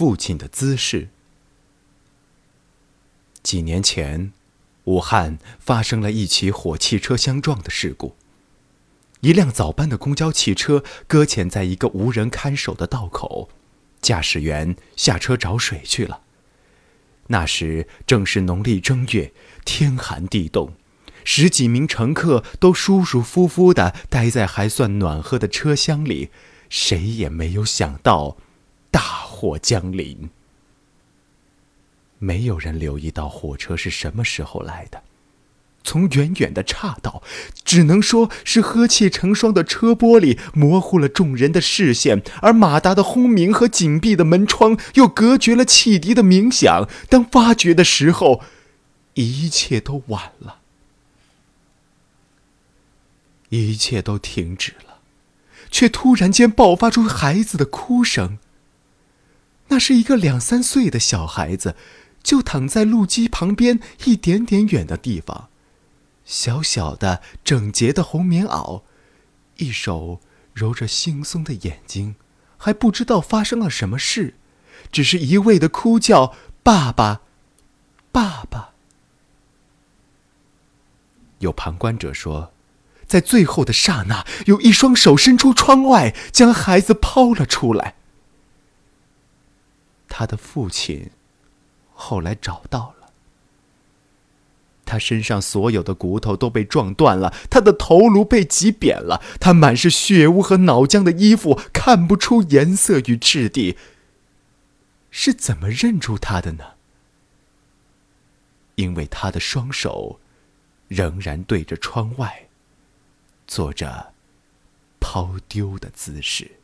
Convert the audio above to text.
父亲的姿势。几年前，武汉发生了一起火汽车相撞的事故。一辆早班的公交汽车搁浅在一个无人看守的道口，驾驶员下车找水去了。那时正是农历正月，天寒地冻，十几名乘客都舒舒服服地待在还算暖和的车厢里，谁也没有想到大祸将临。没有人留意到火车是什么时候来的。从远远的岔道，只能说是呵气成霜的车玻璃模糊了众人的视线，而马达的轰鸣和紧闭的门窗又隔绝了汽笛的鸣响。当发觉的时候，一切都晚了，一切都停止了，却突然间爆发出孩子的哭声。是一个两三岁的小孩子，就躺在路基旁边一点点远的地方。小小的、整洁的红棉袄，一手揉着惺忪的眼睛，还不知道发生了什么事，只是一味的哭叫：“爸爸，爸爸！”有旁观者说，在最后的刹那，有一双手伸出窗外，将孩子抛了出来。他的父亲后来找到了。他身上所有的骨头都被撞断了，他的头颅被挤扁了，他满是血污和脑浆的衣服看不出颜色与质地。是怎么认出他的呢？因为他的双手仍然对着窗外，做着抛丢的姿势。